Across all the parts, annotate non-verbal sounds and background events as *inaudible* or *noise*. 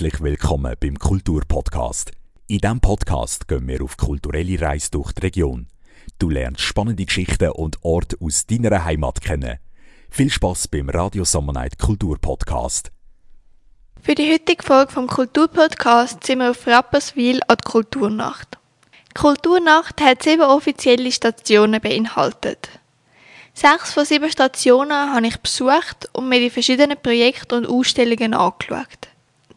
Herzlich willkommen beim Kulturpodcast. In diesem Podcast gehen wir auf kulturelle Reise durch die Region. Du lernst spannende Geschichten und Orte aus deiner Heimat kennen. Viel Spaß beim Radio Summer Night Kulturpodcast. Für die heutige Folge vom Kulturpodcast sind wir auf Rapperswil an der Kulturnacht. Die Kulturnacht hat sieben offizielle Stationen beinhaltet. Sechs von sieben Stationen habe ich besucht und mir die verschiedenen Projekte und Ausstellungen angeschaut.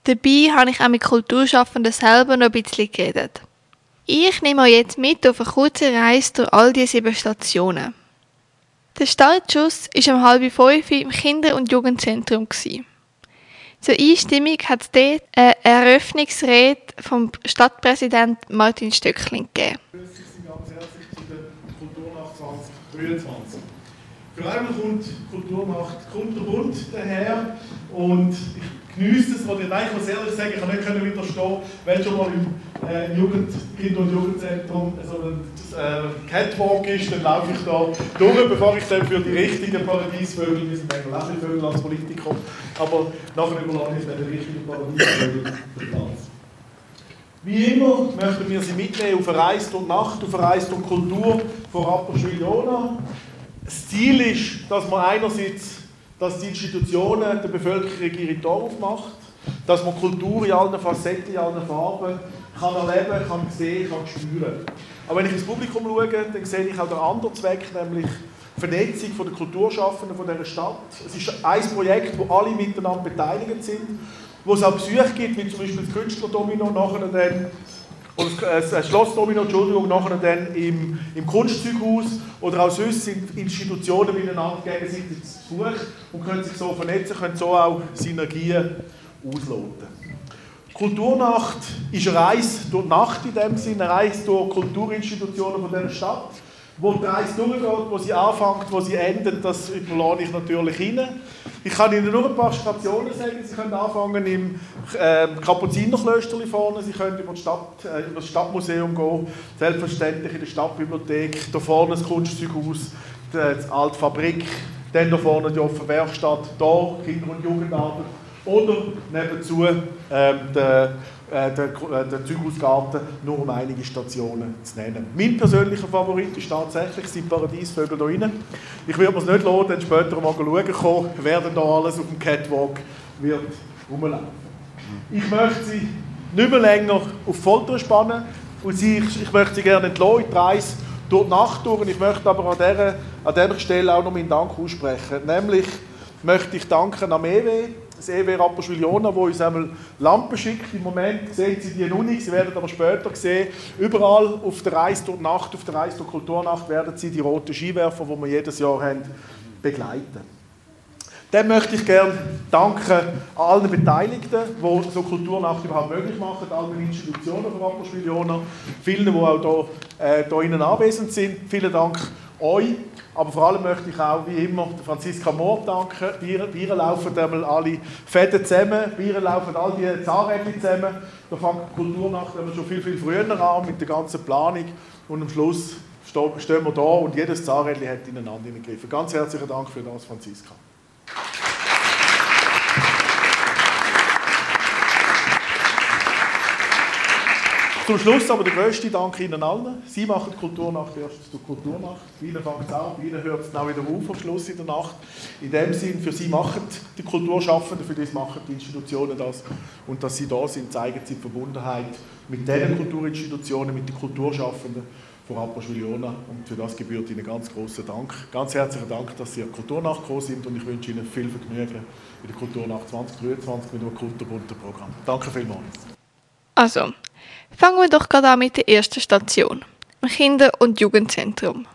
Dabei habe ich auch mit Kulturschaffenden selber noch ein bisschen geredet. Ich nehme euch jetzt mit auf eine kurze Reise durch all diese sieben Stationen. Der Startschuss war um halb fünf im Kinder- und Jugendzentrum. Zur Einstimmung hat es dort eine Eröffnungsrede vom Stadtpräsident Martin Stöckling gegeben. ganz herzlich zu der Kulturnacht 2023. Für einmal kommt Kulturnacht kunterbunt daher und ich genieße es, oder nein, ich muss ehrlich sagen, ich kann nicht widerstehen, wenn schon mal im äh, Jugend, Kinder- und Jugendzentrum so ein äh, Catwalk ist, dann laufe ich da durch, bevor ich dann für die richtigen Paradiesvögel, wir sind manchmal auch ein Vögel als Politiker, aber nachher überlasse ich dann den richtigen Paradiesvögel Platz. Wie immer möchten wir Sie mitnehmen auf eine durch Nacht, auf eine durch Kultur von Rapperswil-Jona. Das Ziel ist, dass man einerseits dass die Institutionen der Bevölkerung ihre Tore aufmacht, dass man Kultur in allen Facetten, in allen Farben kann erleben, kann sehen, kann spüren. Aber wenn ich ins Publikum schaue, dann sehe ich auch den anderen Zweck, nämlich die Vernetzung der Kulturschaffenden von dieser Stadt. Es ist ein Projekt, wo alle miteinander beteiligt sind, wo es auch Besuche gibt, wie zum Beispiel das Künstlerdomino, nachher dann oder das Schlossdomino, Entschuldigung, nachher dann im, im Kunstzeughaus oder auch sonst sind Institutionen miteinander gegenseitig zu Besuch und können sich so vernetzen, können so auch Synergien ausloten. Kulturnacht ist eine Reise durch die Nacht in dem Sinne, eine Reise durch Kulturinstitutionen von dieser Stadt. Wo die Reise durchgeht, wo sie anfängt, wo sie endet, das überlasse ich natürlich Ihnen. Ich kann Ihnen nur ein paar Stationen sagen. Sie können anfangen im äh, vorne, Sie können über das, Stadt, äh, über das Stadtmuseum gehen, selbstverständlich in der Stadtbibliothek, da vorne das Kunstzeughaus, die, die alte Fabrik, dann da vorne die offene Werkstatt, da Kinder- und Jugendarbeit oder nebenzu ähm, der, äh, der, äh, der Zeughausgarten, nur um einige Stationen zu nennen. Mein persönlicher Favorit ist tatsächlich die Paradiesvögel hier drin. Ich würde mir es nicht lohnen, dann später mal schauen kommen, wer denn da alles auf dem Catwalk wird rumlaufen. Ich möchte Sie nicht mehr länger auf Folter spannen und Sie, ich, ich möchte Sie gerne entlassen in die Reise durch die Nacht durch. Ich möchte aber an dieser, an dieser Stelle auch noch meinen Dank aussprechen. Nämlich möchte ich danken am EW, das EW Rapperswil-Jona, das uns einmal Lampen schickt. Im Moment sehen Sie die noch nicht, Sie werden aber später sehen, überall auf der Reise durch Nacht, auf der Reise durch Kulturnacht werden Sie die roten Skiwerfer, die wir jedes Jahr haben, begleiten. Dann möchte ich gerne danken an allen Beteiligten, die so Kulturnacht überhaupt möglich machen, allen Institutionen von Rapperswil-Jona, vielen, die auch hier, äh, hier innen anwesend sind. Vielen Dank euch. Aber vor allem möchte ich auch, wie immer, Franziska Mohr danken. Wir, wir laufen einmal alle Fäden zusammen, wir laufen all die Zahnräder zusammen. Da fängt die Kulturnacht schon viel, viel früher an mit der ganzen Planung. Und am Schluss stehen wir da und jedes Zahnrädchen hat ineinander gegriffen. Ganz herzlichen Dank für das, Franziska. Zum Schluss aber der grösste Dank Ihnen allen. Sie machen Kulturnacht erst zur Kulturnacht. Bei Ihnen fängt es an, bei Ihnen hört es auch wieder auf am Schluss in der Nacht. In dem Sinn, für Sie machen die Kulturschaffenden, für das machen die Institutionen das. Und dass Sie da sind, zeigen Sie die Verbundenheit mit diesen Kulturinstitutionen, mit den Kulturschaffenden von Rapperswil-Jona. Und für das gebührt Ihnen ganz großen Dank. Ganz herzlichen Dank, dass Sie an Kulturnacht gekommen sind und ich wünsche Ihnen viel Vergnügen in der Kulturnacht 2023 mit einem kunterbunten Programm. Danke vielmals. Also, fangen wir doch gerade an mit der ersten Station, dem Kinder- und Jugendzentrum.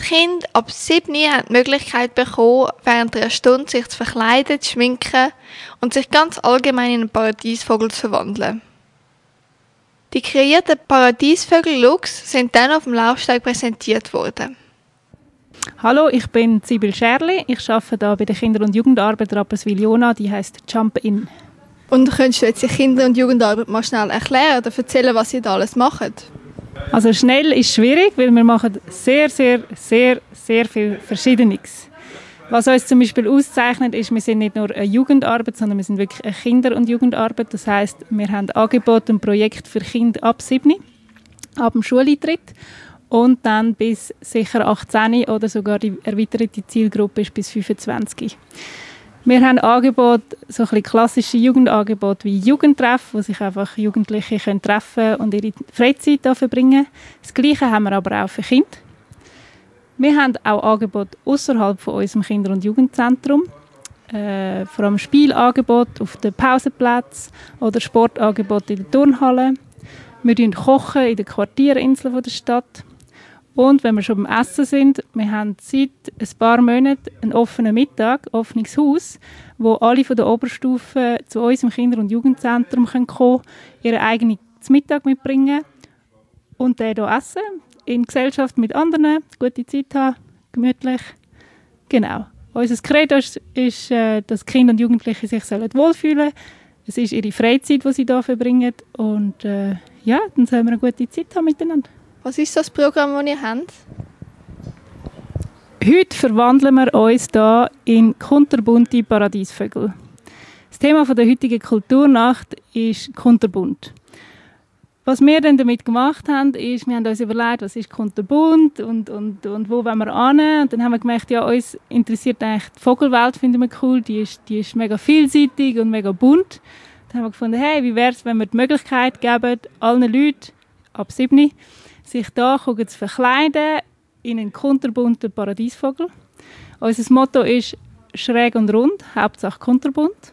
Die Kinder ab 7 haben die Möglichkeit bekommen, während einer Stunde sich zu verkleiden, zu schminken und sich ganz allgemein in einen Paradiesvogel zu verwandeln. Die kreierten Paradiesvögel-Looks sind dann auf dem Laufsteig präsentiert worden. Hallo, ich bin Sibyl Scherli. Ich arbeite hier bei der Kinder- und Jugendarbeit Rapperswil-Jona, die heißt Jump In. Und könntest du jetzt die Kinder- und Jugendarbeit mal schnell erklären oder erzählen, was ihr da alles macht? Also schnell ist schwierig, weil wir machen sehr, sehr, sehr, sehr viel Verschiedenes. Was uns zum Beispiel auszeichnet, ist, wir sind nicht nur eine Jugendarbeit, sondern wir sind wirklich eine Kinder- und Jugendarbeit. Das heißt, wir haben Angebote und Projekte für Kinder ab 7, ab dem Schuleintritt und dann bis sicher 18 oder sogar die erweiterte Zielgruppe ist bis 25. Wir haben Angebote, so ein klassische Jugendangebote wie Jugendtreff, wo sich einfach Jugendliche können treffen und ihre Freizeit verbringen. Das Gleiche haben wir aber auch für Kinder. Wir haben auch Angebote außerhalb von unserem Kinder- und Jugendzentrum. Äh, vor allem Spielangebote auf den Pausenplätzen oder Sportangebote in der Turnhalle. Wir kochen in den Quartierinseln der Stadt. Und wenn wir schon beim Essen sind, wir haben seit ein paar Monaten einen offenen Mittag, ein offenes Haus, wo alle von der Oberstufe zu uns im Kinder- und Jugendzentrum kommen können, ihren eigenen Mittag mitbringen und den hier essen in Gesellschaft mit anderen, gute Zeit haben, gemütlich. Genau. Unser Credo ist, ist äh, dass Kinder und Jugendliche sich wohlfühlen sollen. Es ist ihre Freizeit, die sie hier verbringen. Und äh, ja, dann sollen wir eine gute Zeit haben miteinander. Was ist das Programm, das ihr habt? Heute verwandeln wir uns hier in kunterbunte Paradiesvögel. Das Thema der heutigen Kulturnacht ist kunterbunt. Was wir dann damit gemacht haben, ist, wir haben uns überlegt, was ist kunterbunt und, und, und wo wollen wir hin. Und dann haben wir gemerkt, ja, uns interessiert eigentlich die Vogelwelt, finden wir cool. Die ist, die ist mega vielseitig und mega bunt. Dann haben wir gefunden, hey, wie wäre es, wenn wir die Möglichkeit geben, allen Leuten ab 7 sich da zu verkleiden in einen kunterbunten Paradiesvogel. Unser Motto ist schräg und rund, Hauptsache kunterbunt.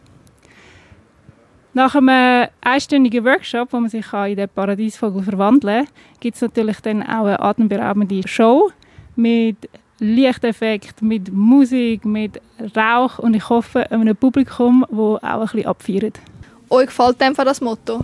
Nach einem einstündigen Workshop, wo man sich in den Paradiesvogel verwandeln kann, gibt es natürlich dann auch eine atemberaubende Show mit Lichteffekt, mit Musik, mit Rauch und ich hoffe einem Publikum, das auch ein bisschen abfeiert. Euch gefällt einfach das Motto?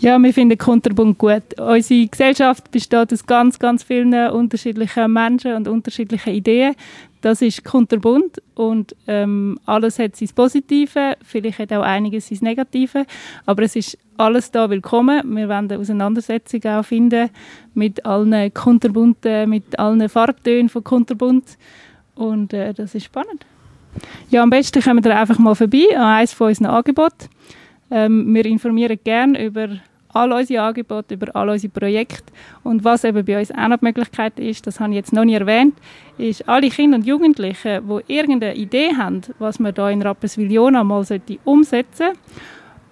Ja, wir finden Kunterbund gut. Unsere Gesellschaft besteht aus ganz, ganz vielen unterschiedlichen Menschen und unterschiedlichen Ideen. Das ist kunterbunt und ähm, alles hat sein Positive, vielleicht hat auch einiges sein Negative, aber es ist alles da willkommen. Wir wollen eine Auseinandersetzung auch finden mit allen kunterbunten, mit allen Farbtönen von kunterbunt und äh, das ist spannend. Ja, am besten kommen wir einfach mal vorbei an eines von unseren Angeboten. Ähm, wir informieren gerne über all unsere Angebote, über all unsere Projekte. Und was eben bei uns auch noch die Möglichkeit ist, das habe ich jetzt noch nie erwähnt, ist, alle Kinder und Jugendlichen, die irgendeine Idee haben, was man hier in Rapperswil-Jona mal umsetzen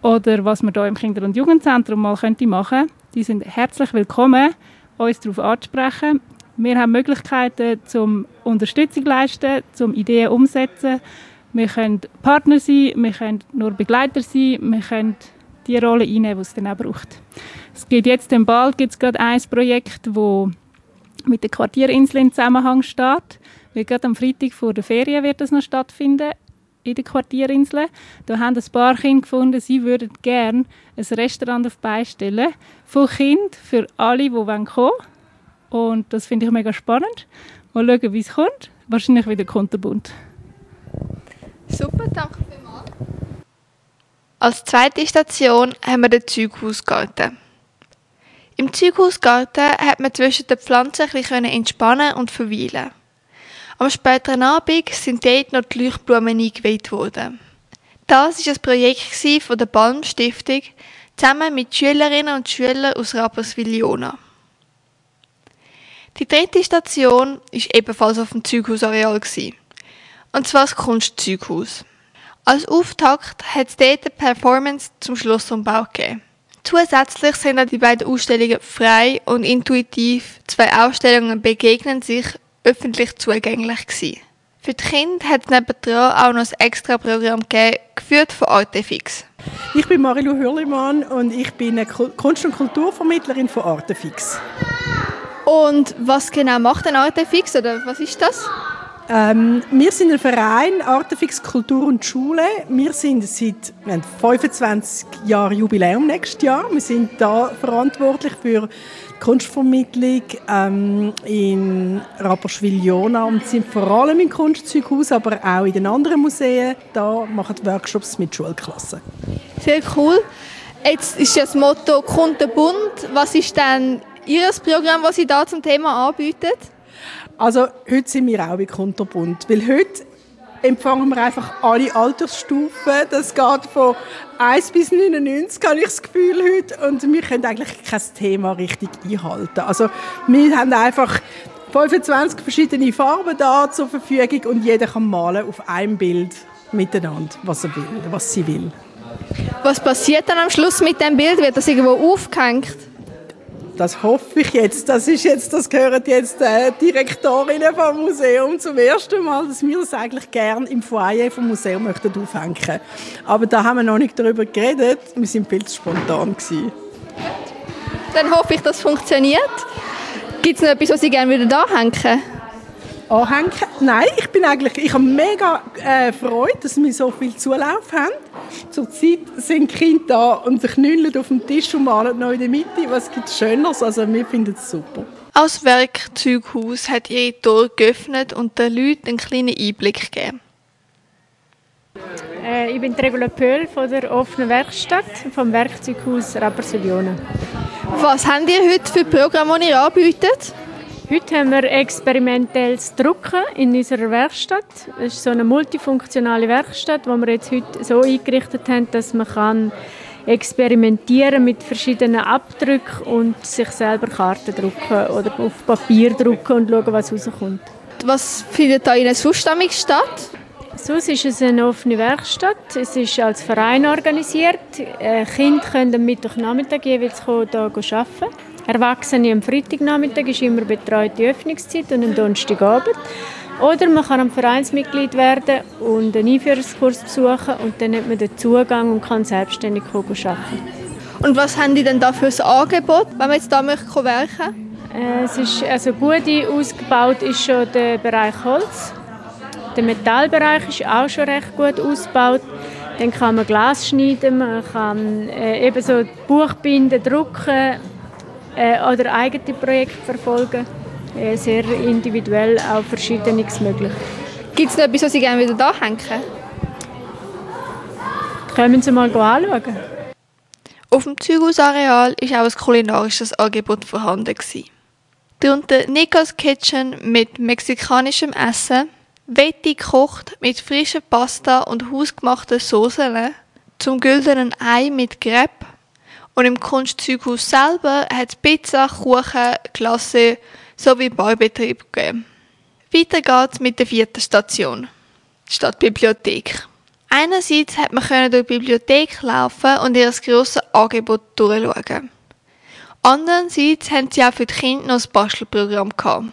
sollte oder was man hier im Kinder- und Jugendzentrum mal könnte machen die sind herzlich willkommen, uns darauf anzusprechen. Wir haben Möglichkeiten zum Unterstützung leisten, zum Ideen umsetzen. Wir können Partner sein, wir können nur Begleiter sein, wir können die Rolle einnehmen, die es dann auch braucht. Es gibt jetzt im bald gibt's gerade ein Projekt, das mit der Quartierinsel in Zusammenhang steht. Weil gerade am Freitag vor der Ferien wird das noch stattfinden in der Quartierinsel. Da haben ein paar Kinder gefunden, sie würden gerne ein Restaurant auf beistellen von Kindern für alle, die kommen wollen. Und das finde ich mega spannend. Mal schauen, wie es kommt. Wahrscheinlich wieder kunterbunt. Super, danke vielmals. Als zweite Station haben wir den Zeughausgarten. Im Zeughausgarten hat man zwischen den Pflanzen ein bisschen entspannen und verweilen. Am späteren Abend sind dort noch die Leuchtblumen eingeweiht worden. Das war ein Projekt von der Balm-Stiftung zusammen mit Schülerinnen und Schülern aus Rapperswil-Jona. Die dritte Station war ebenfalls auf dem Zeughausareal. Und zwar das Kunstzeughaus. Als Auftakt hat es dort eine Performance zum Schlossumbau gegeben. Zusätzlich sind auch die beiden Ausstellungen frei und intuitiv. Zwei Ausstellungen begegnen sich öffentlich zugänglich gewesen. Für die Kinder hat es nebendran auch noch ein extra Programm gegeben, geführt von Artefix. Ich bin Marilu Hürlimann und ich bin eine Kunst- und Kulturvermittlerin von Artefix. Und was genau macht ein Artefix oder was ist das? Ähm, wir sind ein Verein Artefix Kultur und Schule. Wir sind seit wir haben 25 Jahre Jubiläum nächstes Jahr. Wir sind da verantwortlich für Kunstvermittlung ähm, in Rapperswil-Jona und sind vor allem im Kunstzeughaus, aber auch in den anderen Museen. Da machen Workshops mit Schulklassen. Sehr cool. Jetzt ist das Motto «Kundenbund». Was ist denn Ihr Programm, das Sie da zum Thema anbieten? Also heute sind wir auch bei Kunterbund, weil heute empfangen wir einfach alle Altersstufen. Das geht von 1 bis 99, habe ich das Gefühl heute. Und wir können eigentlich kein Thema richtig einhalten. Also wir haben einfach 25 verschiedene Farben da zur Verfügung und jeder kann malen auf einem Bild miteinander, was er will, was sie will. Was passiert dann am Schluss mit dem Bild? Wird das irgendwo aufgehängt? Das hoffe ich jetzt. Das ist jetzt, das gehört jetzt äh, Direktorinnen vom Museum zum ersten Mal, dass wir das eigentlich gerne im Foyer vom Museum möchten aufhängen. Aber da haben wir noch nicht darüber geredet. Wir sind viel zu spontan gewesen. Dann hoffe ich, das funktioniert. Gibt es noch etwas, was Sie gerne wieder da hängen? Anhängen? Nein, ich bin eigentlich, ich habe mega äh, Freude, dass wir so viel Zulauf haben. Zurzeit sind die Kinder da und sich knüllen auf dem Tisch und malen noch in der Mitte. Was gibt es Schöneres? Also wir finden es super. Als Werkzeughaus hat ihre Tore geöffnet und den Leuten einen kleinen Einblick gegeben. Äh, ich bin Regula Pöhl von der offenen Werkstatt vom Werkzeughaus Rapperswil-Jona. Was habt ihr heute für Programme, die ihr anbietet? Heute haben wir experimentelles Drucken in unserer Werkstatt. Es ist so eine multifunktionale Werkstatt, wo wir jetzt heute so eingerichtet haben, dass man kann experimentieren mit verschiedenen Abdrücken und sich selber Karten drucken oder auf Papier drucken und schauen, was rauskommt. Was findet da in einer Zustimmung statt? Sonst ist es eine offene Werkstatt. Es ist als Verein organisiert. Äh, Kinder können am Mittwochnachmittag jeweils hier arbeiten. Erwachsene am Freitagnachmittag ist immer betreute Öffnungszeit und am Donnerstagabend. Oder man kann am Vereinsmitglied werden und einen Einführungskurs besuchen und dann hat man den Zugang und kann selbstständig arbeiten. Und was haben die denn da für ein Angebot, wenn man jetzt da möchte werken äh, Es ist also gut ausgebaut ist schon der Bereich Holz. Der Metallbereich ist auch schon recht gut ausgebaut. Dann kann man Glas schneiden, man kann äh, eben so Buchbinden, drucken oder eigene Projekte verfolgen. Äh, sehr individuell, auch verschiedenes möglich. Gibt es noch etwas, was Sie gerne wieder da hängen? Kommen Sie mal anschauen. Auf dem Zügausareal war auch ein kulinarisches Angebot vorhanden. Darunter Nikos Kitchen mit mexikanischem Essen, Vetti kocht mit frischer Pasta und hausgemachten Soßen, zum güldenen Ei mit Crepe und im Kunstzeughaus selber hat es Pizza, Kuchen, Klasse sowie Baubetrieb gegeben. Weiter geht's mit der vierten Station, statt Bibliothek. Einerseits hat man durch die Bibliothek laufen und ihr grosses Angebot durchschauen. Andererseits haben sie auch für die Kinder noch ein Bastelprogramm gehabt.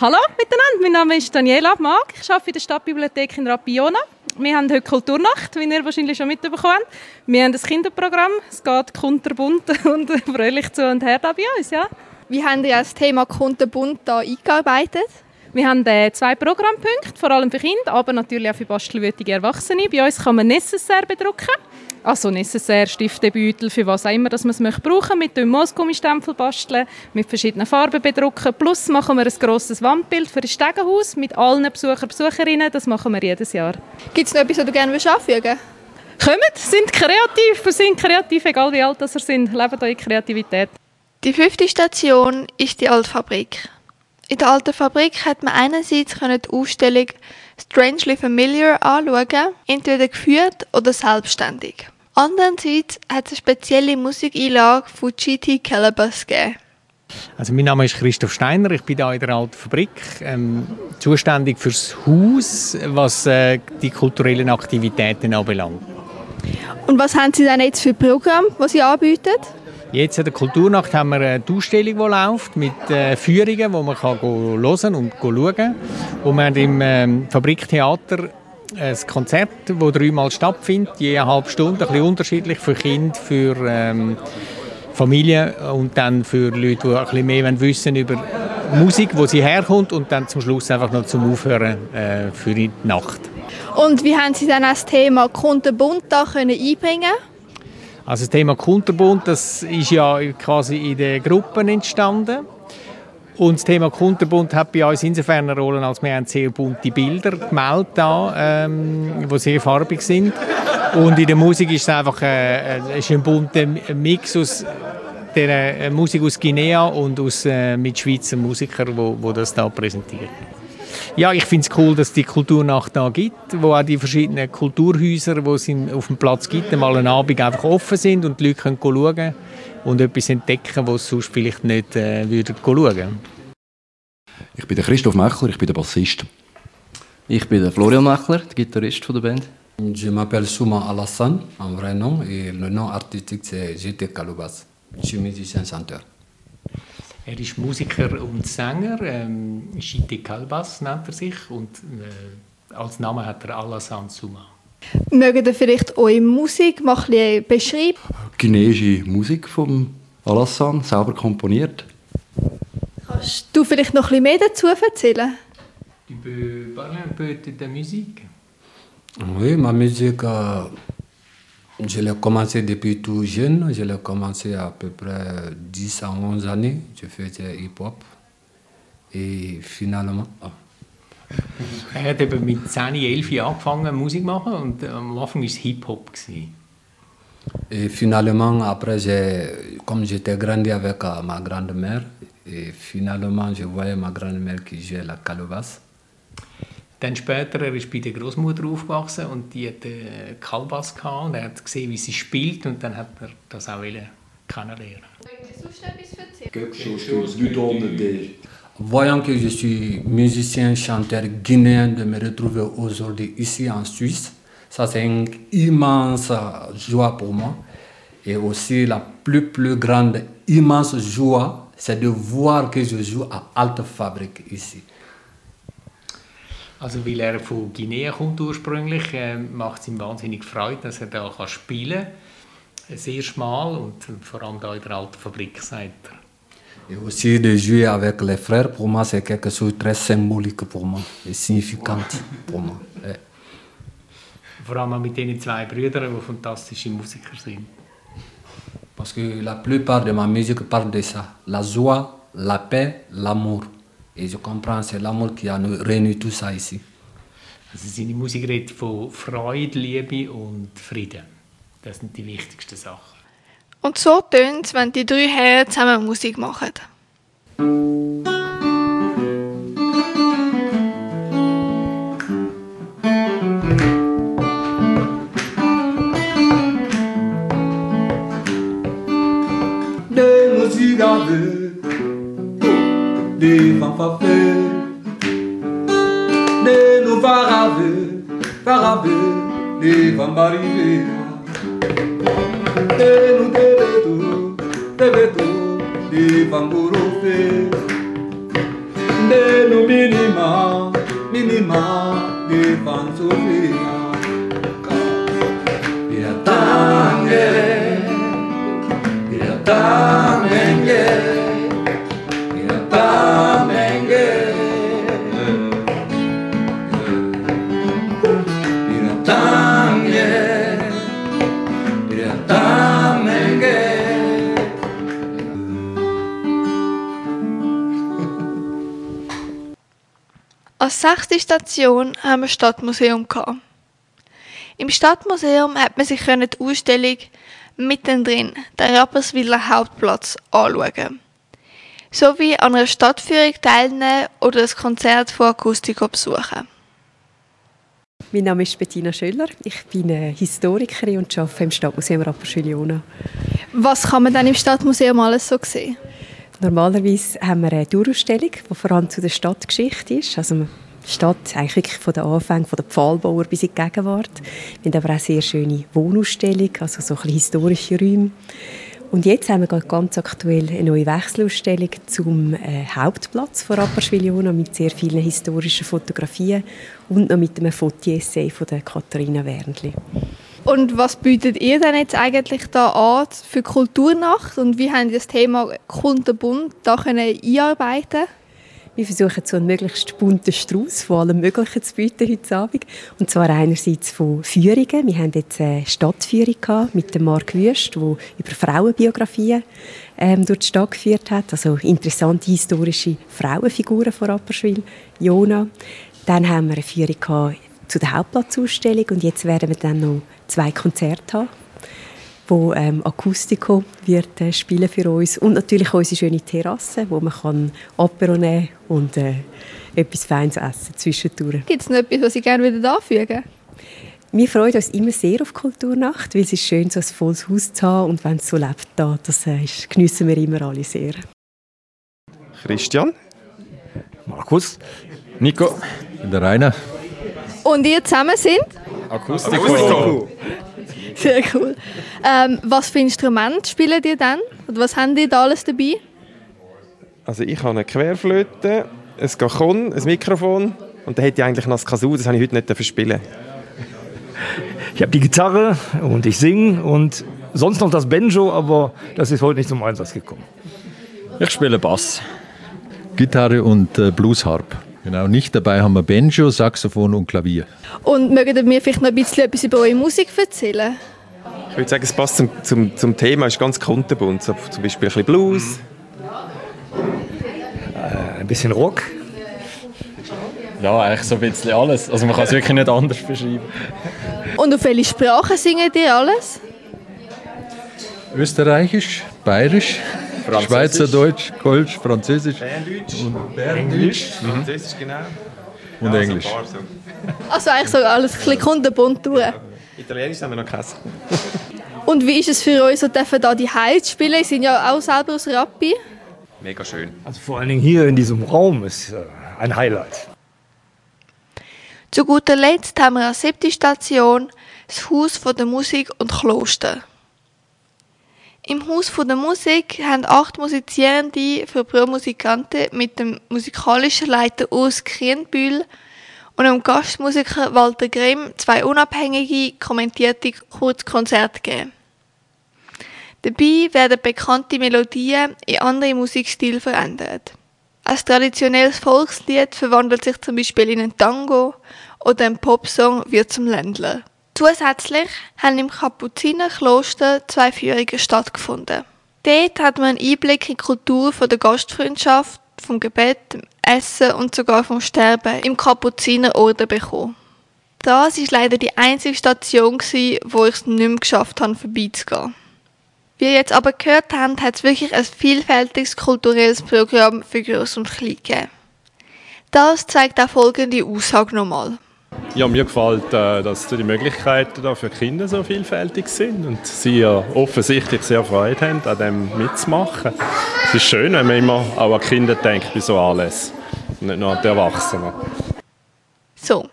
Hallo miteinander, mein Name ist Daniela Mag. Ich arbeite in der Stadtbibliothek in Rapiona. Wir haben heute Kulturnacht, wie ihr wahrscheinlich schon mitbekommen habt. Wir haben ein Kinderprogramm. Es geht kunterbunt *laughs* und fröhlich zu und her da bei uns. Ja. Wie haben ihr das Thema kunterbunt da eingearbeitet? Wir haben äh, zwei Programmpunkte, vor allem für Kinder, aber natürlich auch für bastelwütige Erwachsene. Bei uns kann man Necessaire bedrucken. Also Necessaire, Stifte, Beutel, für was auch immer dass man es möchte brauchen mit dem Moosgummistempel basteln, mit verschiedenen Farben bedrucken. Plus machen wir ein grosses Wandbild für das Stegenhaus mit allen Besucher Besucherinnen. Das machen wir jedes Jahr. Gibt es noch etwas, was du gerne anfügen willst? Kommt, sind kreativ, sind kreativ, egal wie alt ihr sind. Lebt eure Kreativität. Die fünfte Station ist die Altfabrik. In der alten Fabrik hat man einerseits die Ausstellung Strangely Familiar anschauen, entweder geführt oder selbstständig. Andererseits hat es eine spezielle Musikeinlage von GT Calabas gegeben. Also mein Name ist Christoph Steiner, ich bin hier in der alten Fabrik ähm, zuständig fürs Haus, was äh, die kulturellen Aktivitäten anbelangt. Und was haben Sie denn jetzt für Programm, was Sie anbieten? Jetzt in der Kulturnacht haben wir eine Ausstellung, die läuft, mit äh, Führungen, wo man kann hören und schauen kann. Und wir haben im ähm, Fabriktheater ein Konzert, das dreimal stattfindet, je eine halbe Stunde, ein bisschen unterschiedlich für Kinder, für ähm, Familien und dann für Leute, die ein bisschen mehr wissen über Musik, wo sie herkommt und dann zum Schluss einfach noch zum Aufhören äh, für die Nacht. Und wie haben Sie dann das Thema Kundenbund da können einbringen also das Thema Kunterbund, das ist ja quasi in den Gruppen entstanden. Und das Thema Kunterbund hat bei uns insofern eine Rolle, als wir haben sehr bunte Bilder gemeldet da, ähm, die sehr farbig sind. Und in der Musik ist es einfach äh, äh ist ein bunter Mix aus der äh, Musik aus Guinea und aus, äh, mit Schweizer Musikern, wo das da präsentiert. Ja, ich finde es cool, dass es die Kulturnacht da gibt, wo auch die verschiedenen Kulturhäuser, die es auf dem Platz gibt, mal einen Abend einfach offen sind und die Leute können schauen und etwas entdecken, was sie sonst vielleicht nicht äh, würden schauen. Ich bin der Christoph Mechler, ich bin der Bassist. Ich bin der Florian Mechler, der Gitarrist der Band. Je m'appelle Souma Alassane, en vrai nom, et le nom artistique c'est JT Kaloubas. Je suis musicien chanteur. Er ist Musiker und Sänger, ähm, Chite Kalbas nennt er sich und äh, als Name hat er Alassane Souma. Mögt ihr vielleicht eure Musik mal ein beschreiben? Chinesische Musik von Alassane, selber komponiert. Kannst du vielleicht noch ein bisschen mehr dazu erzählen? Tu peux parler un peu de ta musique Oui, ma musique, euh, je l'ai commencé depuis tout jeune. Je l'ai commencé à peu près 10 à 11 années. Je faisais hip-hop. Et finalement... Ah. Er hat eben mit 10, 11 Jahren angefangen Musik machen und am Anfang war es Hip-Hop. Et finalement, après, comme j'étais grandi avec euh, ma grand-mère, et finalement, je voyais ma grand-mère qui jouait la calebasse. Dann später, er ist bei der Großmutter aufgewachsen und die hatte äh, Kalbas gehabt und er hat gesehen, wie sie spielt und dann hat er das auch kennenlernen. Quelque chose que lui donne des... Voyant que je suis musicien, chanteur guinéen, de me retrouver aujourd'hui ici en Suisse, ça c'est une immense joie pour moi. Et aussi la plus, plus grande, immense joie, c'est de voir que je joue à Alte Fabrik ici. Also weil er von Guinea kommt ursprünglich, äh, macht es ihm wahnsinnig Freude, dass er da kann spielen kann. Sehr schmal und vor allem da in der alten Fabrik, sagt er. Et aussi de jouer avec les frères, pour moi, c'est quelque chose de très symbolique pour moi et significant pour moi. Ouais. Vor allem auch mit diesen zwei Brüdern, die fantastische Musiker sind. Parce que la plupart de ma musique parle de ça. La joie, la paix, l'amour. Et je comprends, c'est l'amour qui a réuni tout ça ici. Also seine Musik redet von Freude, Liebe und Frieden. Das sind die wichtigsten Sachen. Und so tönt es, wenn die drei Herren zusammen Musik machen. les fanfafés de nos varabés, varabés, les vambarivés, de nos devedou, devedou, les vamborofés, de nos minima, minima, les vansofés. Sechste Station haben wir das Stadtmuseum. Gehabt. Im Stadtmuseum hat man sich die Ausstellung mittendrin, der Rapperswiller Hauptplatz, anschauen. Sowie an einer Stadtführung teilnehmen oder ein Konzert von Akustico besuchen. Mein Name ist Bettina Schöller. Ich bin Historikerin und arbeite im Stadtmuseum Rapperswil-Jona. Was kann man denn im Stadtmuseum alles so sehen? Normalerweise haben wir eine Dauerausstellung, die vor allem zu der Stadtgeschichte ist. Also Stadt eigentlich von den Anfängen, von den Pfahlbauern bis in die Gegenwart. Wir haben aber auch sehr schöne Wohnausstellung, also so ein bisschen historische Räume. Und jetzt haben wir ganz aktuell eine neue Wechselausstellung zum äh, Hauptplatz von Rapperswil-Jona mit sehr vielen historischen Fotografien und noch mit einem Fotoessay von der Katharina Wernli. Und was bietet ihr denn jetzt eigentlich da an für Kulturnacht und wie haben Sie das Thema Kundenbund da können einarbeiten wir versuchen so einen möglichst bunten Strauß von allem Möglichen zu bieten heute Abend. Und zwar einerseits von Führungen. Wir haben jetzt eine Stadtführung mit dem Marc Wüst, der über Frauenbiografien ähm, durch die Stadt geführt hat. Also interessante historische Frauenfiguren von Rapperswil, Jona. Dann haben wir eine Führung zu der Hauptplatzausstellung und jetzt werden wir dann noch zwei Konzerte haben wo ähm, Akustico wird äh, spielen für uns und natürlich unsere schöne Terrasse, wo man kann Apero nehmen und äh, etwas Feines essen zwischendurch. Gibt es noch etwas, was Sie gerne wieder anfügen wir freuen uns immer sehr auf Kulturnacht, weil es ist schön, so ein volles Haus zu haben und wenn es so lebt, da, das äh, geniessen wir immer alle sehr. Christian, Markus, Nico, der Rainer. Und ihr zusammen sind? Akustico. *laughs* Sehr cool. Ähm, was für Instrumente spielen ihr dann? Oder was haben die da alles dabei? Also ich habe eine Querflöte, ein Cajon, ein Mikrofon und dann hätte ich eigentlich noch das Kazoo, das habe ich heute nicht spielen *laughs* Ich habe die Gitarre und ich singe und sonst noch das Banjo, aber das ist heute nicht zum Einsatz gekommen. Ich spiele Bass. Gitarre und äh, Bluesharp. Genau, nicht dabei haben wir Banjo, Saxophon und Klavier. Und mögt ihr mir vielleicht noch ein bisschen etwas über eure Musik erzählen? Ich würde sagen, es passt zum, zum, zum Thema, es ist ganz kunterbunt. So, zum Beispiel ein bisschen Blues. Äh, ein bisschen Rock. Ja, eigentlich so ein bisschen alles. Also man kann es wirklich nicht anders beschreiben. Und auf welche Sprachen singen die alles? Österreichisch, Bayerisch, Schweizerdeutsch, Kölsch, Französisch und Englisch. Mhm. Französisch, genau. Und ja, Englisch. So so. *laughs* Also eigentlich so alles ein bisschen kundenbunt durch. Ja. Italienisch haben wir noch keins. *laughs* Und wie ist es für euch, so dürfen da die Heiz spielen? Sie sind ja auch selber aus Rappi. Mega schön. Also vor allen Dingen hier in diesem Raum ist äh, ein Highlight. Zu guter Letzt haben wir als siebte Station das Haus von der Musik und Kloster. Im Haus von der Musik haben acht Musizierende für pro Musikanten mit dem musikalischen Leiter Urs Krienbühl und dem Gastmusiker Walter Grimm zwei unabhängige, kommentierte Kurzkonzerte geben. Dabei werden bekannte Melodien in andere Musikstile verändert. Ein traditionelles Volkslied verwandelt sich zum Beispiel in einen Tango oder ein Popsong wird zum Ländler. Zusätzlich haben im Kapuzinerkloster zwei Führungen stattgefunden. Dort hat man einen Einblick in die Kultur von der Gastfreundschaft, vom Gebet, dem Essen und sogar vom Sterben im Kapuzinerorden bekommen. Das war leider die einzige Station, wo ich es nicht mehr geschafft habe, vorbeizugehen. Wie ihr jetzt aber gehört habt, hat es wirklich ein vielfältiges kulturelles Programm für Groß und Klein gegeben. Das zeigt auch folgende Aussage nochmal. Ja, mir gefällt, äh, dass die Möglichkeiten für Kinder so vielfältig sind und sie ja offensichtlich sehr Freude haben, an dem mitzumachen. Es ist schön, wenn man immer auch an Kinder denkt bei so alles, nicht nur an die Erwachsenen. So,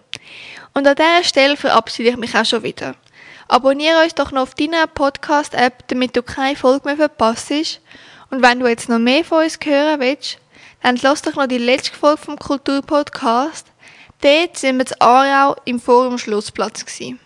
und an dieser Stelle verabschiede ich mich auch schon wieder. Abonniere uns doch noch auf deiner Podcast-App, damit du keine Folge mehr verpasst. Und wenn du jetzt noch mehr von uns hören willst, dann lass doch noch die letzte Folge vom Kulturpodcast. Dort sind wir in Aarau im Forum Schlussplatz. Gewesen.